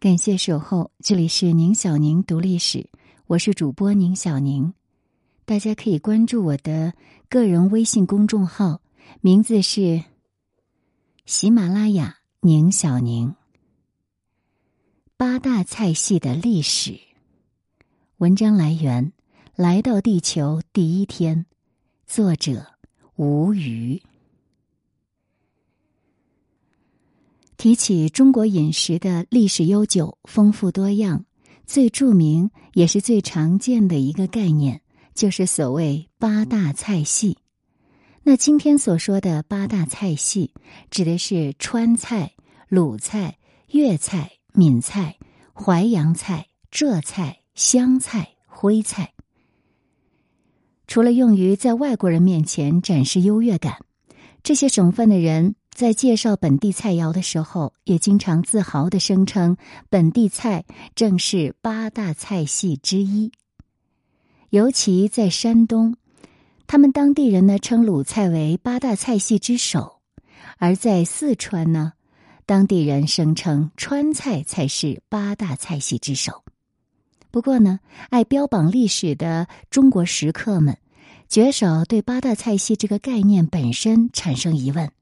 感谢守候，这里是宁小宁读历史，我是主播宁小宁。大家可以关注我的个人微信公众号，名字是喜马拉雅宁小宁。八大菜系的历史，文章来源来到地球第一天，作者吴瑜。提起中国饮食的历史悠久、丰富多样，最著名也是最常见的一个概念，就是所谓八大菜系。那今天所说的八大菜系，指的是川菜、鲁菜、粤菜、闽菜、淮扬菜、浙菜、湘菜、徽菜。除了用于在外国人面前展示优越感，这些省份的人。在介绍本地菜肴的时候，也经常自豪的声称，本地菜正是八大菜系之一。尤其在山东，他们当地人呢称鲁菜为八大菜系之首；而在四川呢，当地人声称川菜才是八大菜系之首。不过呢，爱标榜历史的中国食客们，绝少对八大菜系这个概念本身产生疑问。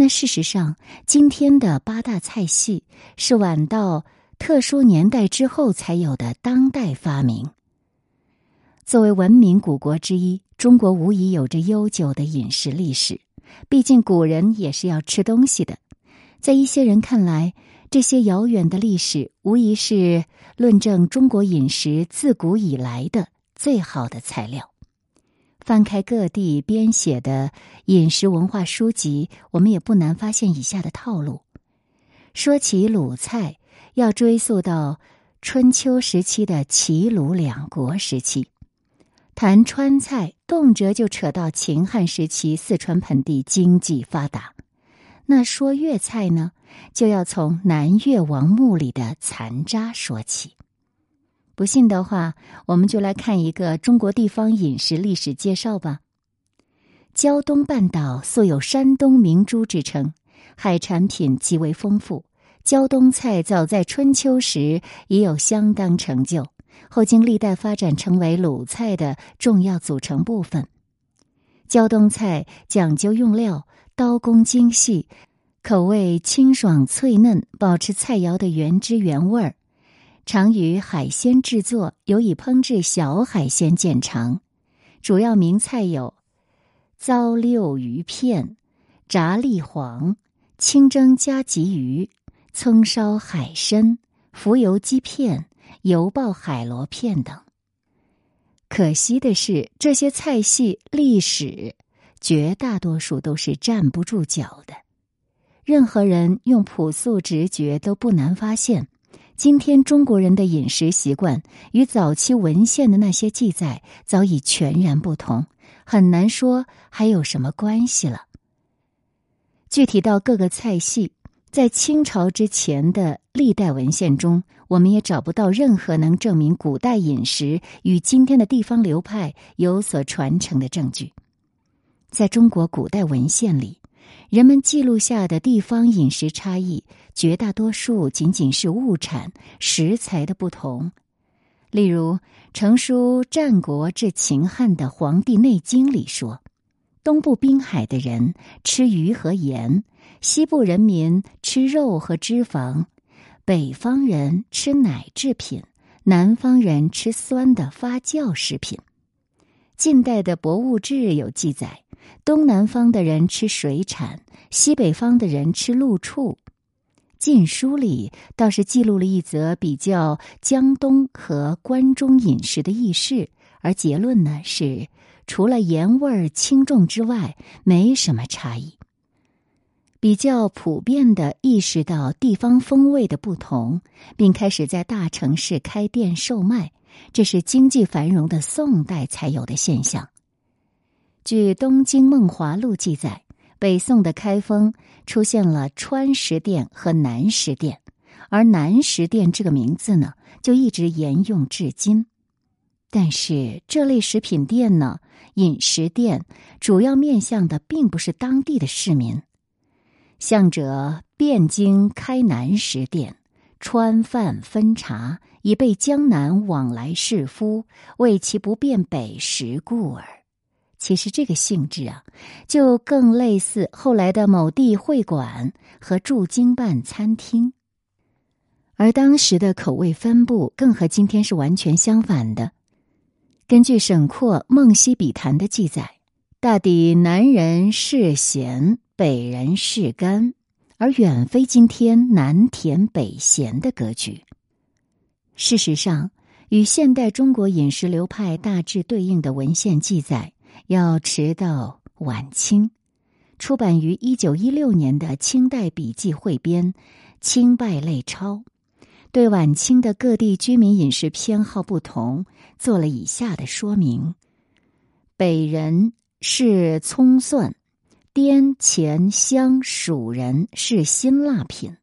那事实上，今天的八大菜系是晚到特殊年代之后才有的当代发明。作为文明古国之一，中国无疑有着悠久的饮食历史。毕竟古人也是要吃东西的。在一些人看来，这些遥远的历史无疑是论证中国饮食自古以来的最好的材料。翻开各地编写的饮食文化书籍，我们也不难发现以下的套路：说起鲁菜，要追溯到春秋时期的齐鲁两国时期；谈川菜，动辄就扯到秦汉时期四川盆地经济发达。那说粤菜呢，就要从南越王墓里的残渣说起。不信的话，我们就来看一个中国地方饮食历史介绍吧。胶东半岛素有“山东明珠”之称，海产品极为丰富。胶东菜早在春秋时已有相当成就，后经历代发展成为鲁菜的重要组成部分。胶东菜讲究用料，刀工精细，口味清爽脆嫩，保持菜肴的原汁原味儿。常与海鲜制作，尤以烹制小海鲜见长。主要名菜有：糟溜鱼片、炸栗黄、清蒸加吉鱼、葱烧海参、浮油鸡片、油爆海螺片等。可惜的是，这些菜系历史绝大多数都是站不住脚的。任何人用朴素直觉都不难发现。今天中国人的饮食习惯与早期文献的那些记载早已全然不同，很难说还有什么关系了。具体到各个菜系，在清朝之前的历代文献中，我们也找不到任何能证明古代饮食与今天的地方流派有所传承的证据。在中国古代文献里。人们记录下的地方饮食差异，绝大多数仅仅是物产食材的不同。例如，成书战国至秦汉的《黄帝内经》里说，东部滨海的人吃鱼和盐，西部人民吃肉和脂肪，北方人吃奶制品，南方人吃酸的发酵食品。近代的《博物志》有记载。东南方的人吃水产，西北方的人吃陆畜。《晋书》里倒是记录了一则比较江东和关中饮食的轶事，而结论呢是，除了盐味儿轻重之外，没什么差异。比较普遍的意识到地方风味的不同，并开始在大城市开店售卖，这是经济繁荣的宋代才有的现象。据《东京梦华录》记载，北宋的开封出现了川食店和南食店，而南食店这个名字呢，就一直沿用至今。但是这类食品店呢，饮食店主要面向的并不是当地的市民。向者汴京开南食店，川饭分茶，以备江南往来士夫，为其不便北食故耳。其实这个性质啊，就更类似后来的某地会馆和驻京办餐厅。而当时的口味分布，更和今天是完全相反的。根据沈括《梦溪笔谈》的记载，大抵南人是咸，北人是甘。而远非今天南甜北咸的格局。事实上，与现代中国饮食流派大致对应的文献记载，要迟到晚清。出版于一九一六年的《清代笔记汇编·清败类钞》，对晚清的各地居民饮食偏好不同，做了以下的说明：北人是葱蒜。滇黔湘蜀人是辛辣品，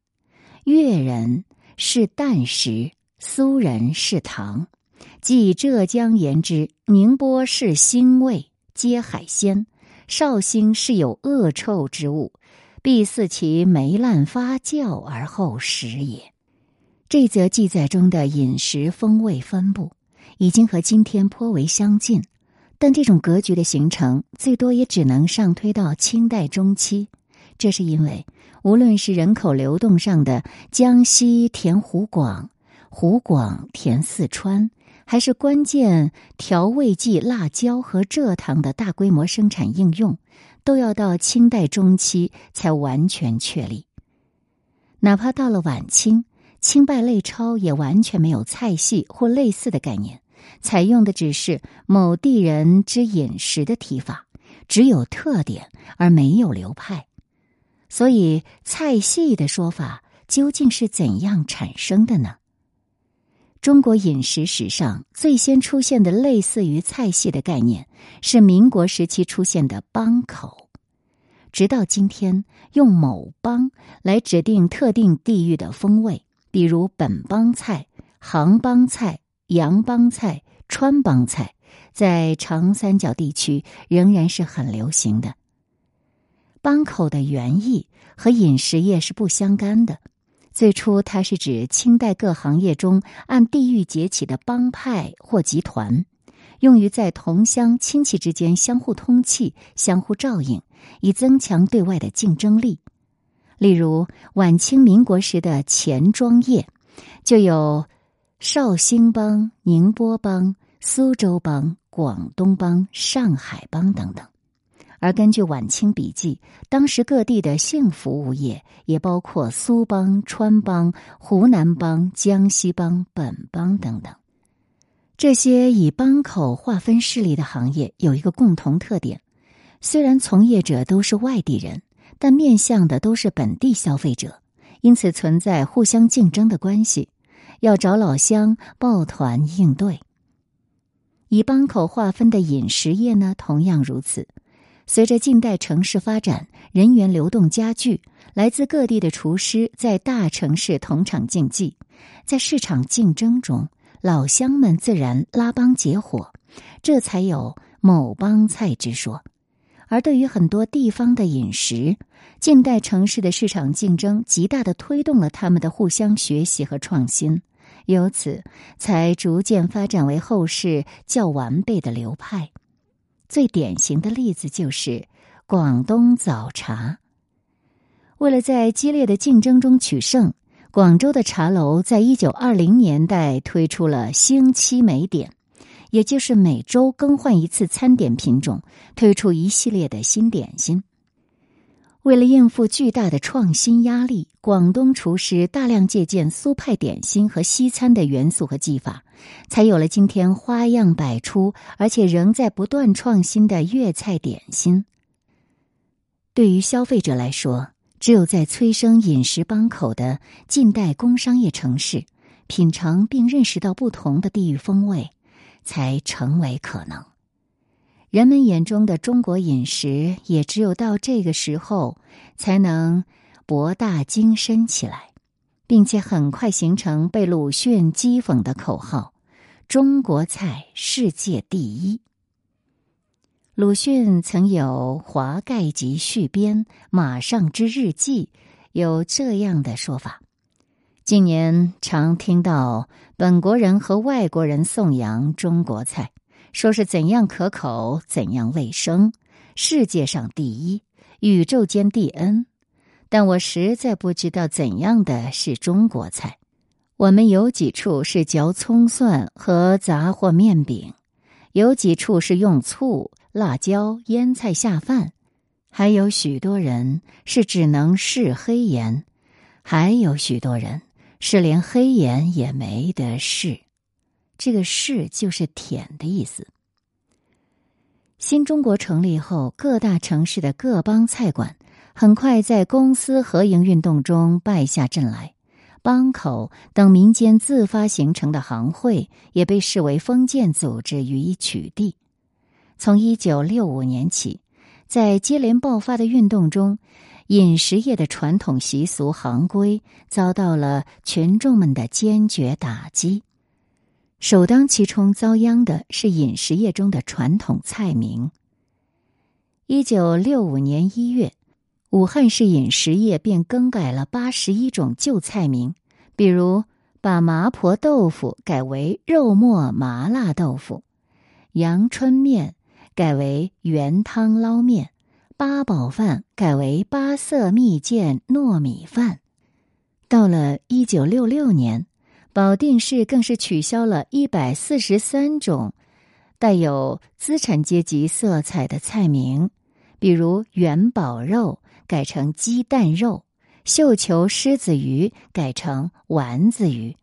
粤人是淡食，苏人是糖。即浙江言之，宁波是腥味，皆海鲜；绍兴是有恶臭之物，必似其霉烂发酵而后食也。这则记载中的饮食风味分布，已经和今天颇为相近。但这种格局的形成，最多也只能上推到清代中期。这是因为，无论是人口流动上的江西填湖广、湖广填四川，还是关键调味剂辣椒和蔗糖的大规模生产应用，都要到清代中期才完全确立。哪怕到了晚清，清败类钞也完全没有菜系或类似的概念。采用的只是某地人之饮食的提法，只有特点而没有流派，所以菜系的说法究竟是怎样产生的呢？中国饮食史上最先出现的类似于菜系的概念，是民国时期出现的帮口，直到今天用某帮来指定特定地域的风味，比如本帮菜、杭帮菜。洋帮菜、川帮菜在长三角地区仍然是很流行的。帮口的原意和饮食业是不相干的。最初，它是指清代各行业中按地域结起的帮派或集团，用于在同乡亲戚之间相互通气、相互照应，以增强对外的竞争力。例如，晚清民国时的钱庄业就有。绍兴帮、宁波帮、苏州帮、广东帮、上海帮等等，而根据晚清笔记，当时各地的性服务业也包括苏帮、川帮、湖南帮、江西帮、本帮等等。这些以帮口划分势力的行业有一个共同特点：虽然从业者都是外地人，但面向的都是本地消费者，因此存在互相竞争的关系。要找老乡抱团应对。以帮口划分的饮食业呢，同样如此。随着近代城市发展，人员流动加剧，来自各地的厨师在大城市同场竞技，在市场竞争中，老乡们自然拉帮结伙，这才有某帮菜之说。而对于很多地方的饮食，近代城市的市场竞争极大的推动了他们的互相学习和创新，由此才逐渐发展为后世较完备的流派。最典型的例子就是广东早茶。为了在激烈的竞争中取胜，广州的茶楼在一九二零年代推出了星期美点。也就是每周更换一次餐点品种，推出一系列的新点心。为了应付巨大的创新压力，广东厨师大量借鉴苏派点心和西餐的元素和技法，才有了今天花样百出而且仍在不断创新的粤菜点心。对于消费者来说，只有在催生饮食帮口的近代工商业城市，品尝并认识到不同的地域风味。才成为可能。人们眼中的中国饮食，也只有到这个时候，才能博大精深起来，并且很快形成被鲁迅讥讽的口号：“中国菜世界第一。”鲁迅曾有《华盖集序编》《马上之日记》，有这样的说法：“近年常听到本国人和外国人颂扬中国菜，说是怎样可口，怎样卫生，世界上第一，宇宙间第 N。但我实在不知道怎样的是中国菜。我们有几处是嚼葱蒜和杂货面饼，有几处是用醋、辣椒腌菜下饭，还有许多人是只能试黑盐，还有许多人。是连黑盐也没得试，这个“试”就是舔的意思。新中国成立后，各大城市的各帮菜馆很快在公私合营运动中败下阵来，帮口等民间自发形成的行会也被视为封建组织予以取缔。从一九六五年起，在接连爆发的运动中。饮食业的传统习俗行规遭到了群众们的坚决打击，首当其冲遭殃的是饮食业中的传统菜名。一九六五年一月，武汉市饮食业便更改了八十一种旧菜名，比如把麻婆豆腐改为肉末麻辣豆腐，阳春面改为原汤捞面。八宝饭改为八色蜜饯糯米饭。到了一九六六年，保定市更是取消了一百四十三种带有资产阶级色彩的菜名，比如元宝肉改成鸡蛋肉，绣球狮子鱼改成丸子鱼。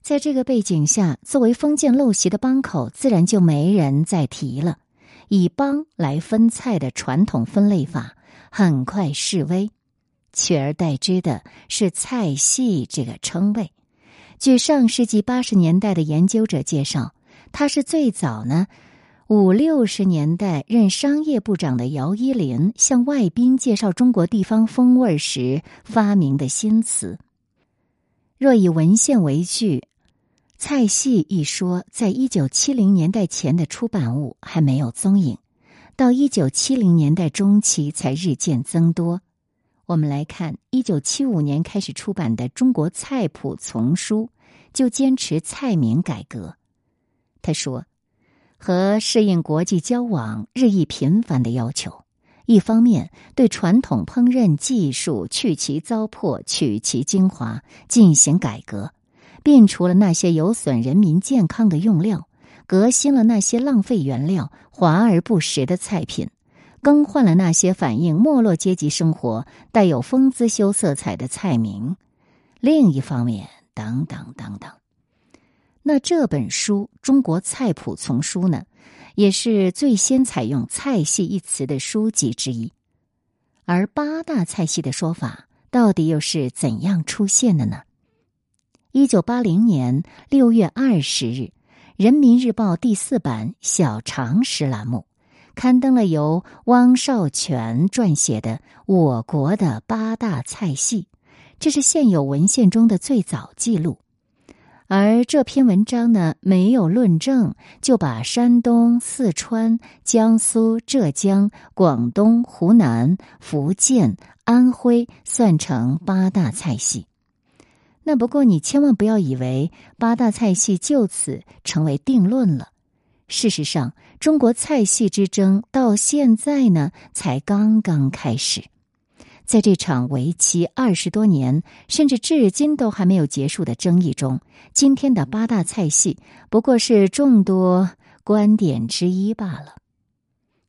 在这个背景下，作为封建陋习的帮口，自然就没人再提了。以帮来分菜的传统分类法很快式微，取而代之的是菜系这个称谓。据上世纪八十年代的研究者介绍，他是最早呢五六十年代任商业部长的姚依林向外宾介绍中国地方风味时发明的新词。若以文献为据。菜系一说，在一九七零年代前的出版物还没有踪影，到一九七零年代中期才日渐增多。我们来看一九七五年开始出版的《中国菜谱丛书》，就坚持菜名改革。他说：“和适应国际交往日益频繁的要求，一方面对传统烹饪技术去其糟粕、取其精华进行改革。”摒除了那些有损人民健康的用料，革新了那些浪费原料、华而不实的菜品，更换了那些反映没落阶级生活、带有风姿羞色彩的菜名。另一方面，等等等等，那这本书《中国菜谱丛书》呢，也是最先采用“菜系”一词的书籍之一。而八大菜系的说法，到底又是怎样出现的呢？一九八零年六月二十日，《人民日报》第四版小常识栏目刊登了由汪少荃撰写的《我国的八大菜系》，这是现有文献中的最早记录。而这篇文章呢，没有论证，就把山东、四川、江苏、浙江、广东、湖南、福建、安徽算成八大菜系。那不过，你千万不要以为八大菜系就此成为定论了。事实上，中国菜系之争到现在呢，才刚刚开始。在这场为期二十多年，甚至至今都还没有结束的争议中，今天的八大菜系不过是众多观点之一罢了。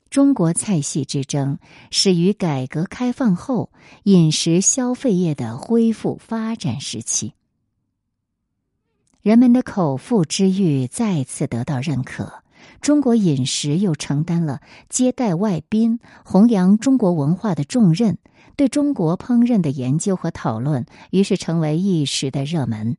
中国菜系之争始于改革开放后饮食消费业的恢复发展时期，人们的口腹之欲再次得到认可，中国饮食又承担了接待外宾、弘扬中国文化的重任，对中国烹饪的研究和讨论于是成为一时的热门。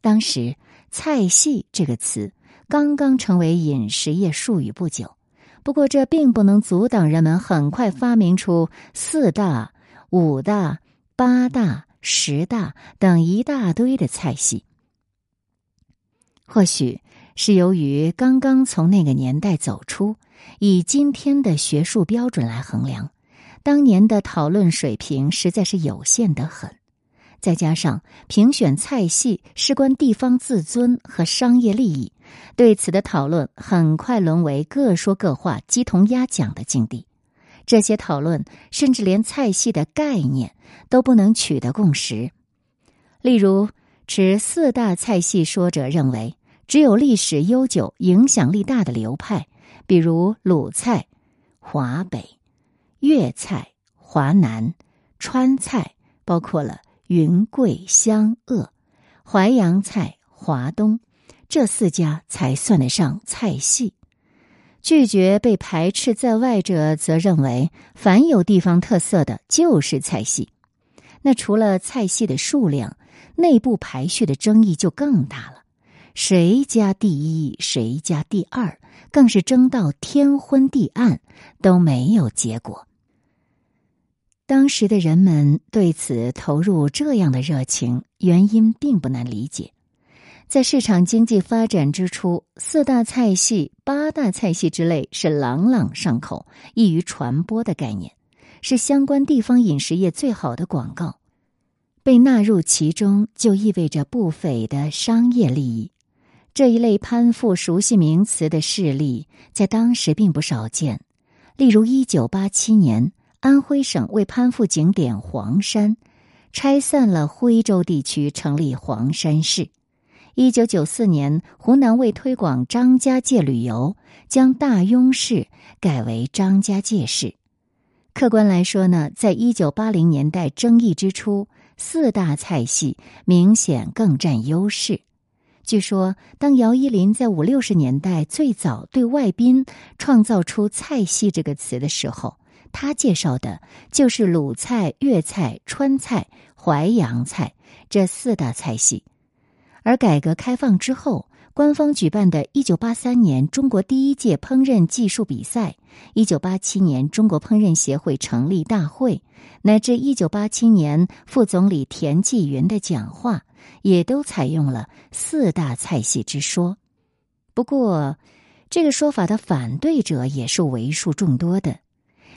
当时“菜系”这个词刚刚成为饮食业术语不久。不过，这并不能阻挡人们很快发明出四大、五大、八大、十大等一大堆的菜系。或许是由于刚刚从那个年代走出，以今天的学术标准来衡量，当年的讨论水平实在是有限得很。再加上评选菜系事关地方自尊和商业利益，对此的讨论很快沦为各说各话、鸡同鸭讲的境地。这些讨论甚至连菜系的概念都不能取得共识。例如，持四大菜系说者认为，只有历史悠久、影响力大的流派，比如鲁菜、华北、粤菜、华南、川菜，包括了。云贵湘鄂、淮扬菜、华东这四家才算得上菜系。拒绝被排斥在外者，则认为凡有地方特色的就是菜系。那除了菜系的数量，内部排序的争议就更大了。谁家第一，谁家第二，更是争到天昏地暗都没有结果。当时的人们对此投入这样的热情，原因并不难理解。在市场经济发展之初，四大菜系、八大菜系之类是朗朗上口、易于传播的概念，是相关地方饮食业最好的广告。被纳入其中，就意味着不菲的商业利益。这一类攀附熟悉名词的事例，在当时并不少见。例如，一九八七年。安徽省为攀附景点黄山，拆散了徽州地区，成立黄山市。一九九四年，湖南为推广张家界旅游，将大庸市改为张家界市。客观来说呢，在一九八零年代争议之初，四大菜系明显更占优势。据说，当姚依林在五六十年代最早对外宾创造出“菜系”这个词的时候。他介绍的就是鲁菜、粤菜、川菜、淮扬菜这四大菜系，而改革开放之后，官方举办的1983年中国第一届烹饪技术比赛、1987年中国烹饪协会成立大会，乃至1987年副总理田纪云的讲话，也都采用了四大菜系之说。不过，这个说法的反对者也是为数众多的。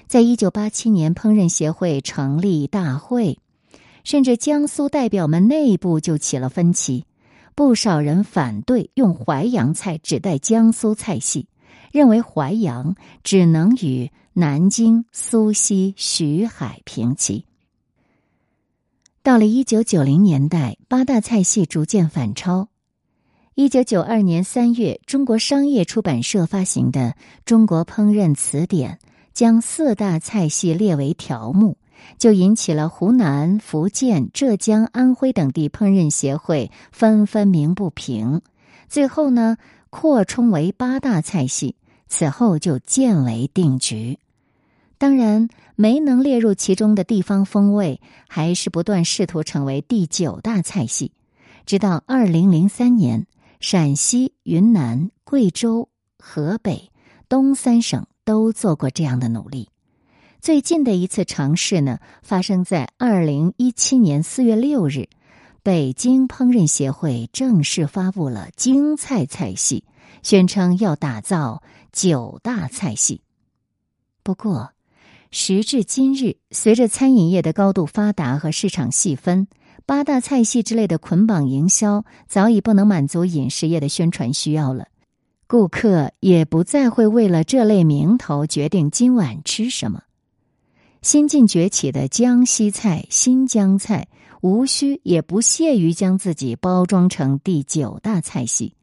在一九八七年，烹饪协会成立大会，甚至江苏代表们内部就起了分歧。不少人反对用淮扬菜指代江苏菜系，认为淮扬只能与南京、苏锡、徐海平齐。到了一九九零年代，八大菜系逐渐反超。一九九二年三月，中国商业出版社发行的《中国烹饪词典》。将四大菜系列为条目，就引起了湖南、福建、浙江、安徽等地烹饪协会纷纷鸣不平。最后呢，扩充为八大菜系，此后就渐为定局。当然，没能列入其中的地方风味，还是不断试图成为第九大菜系。直到二零零三年，陕西、云南、贵州、河北、东三省。都做过这样的努力。最近的一次尝试呢，发生在二零一七年四月六日，北京烹饪协会正式发布了京菜菜系，宣称要打造九大菜系。不过，时至今日，随着餐饮业的高度发达和市场细分，八大菜系之类的捆绑营销早已不能满足饮食业的宣传需要了。顾客也不再会为了这类名头决定今晚吃什么。新晋崛起的江西菜、新疆菜，无需也不屑于将自己包装成第九大菜系。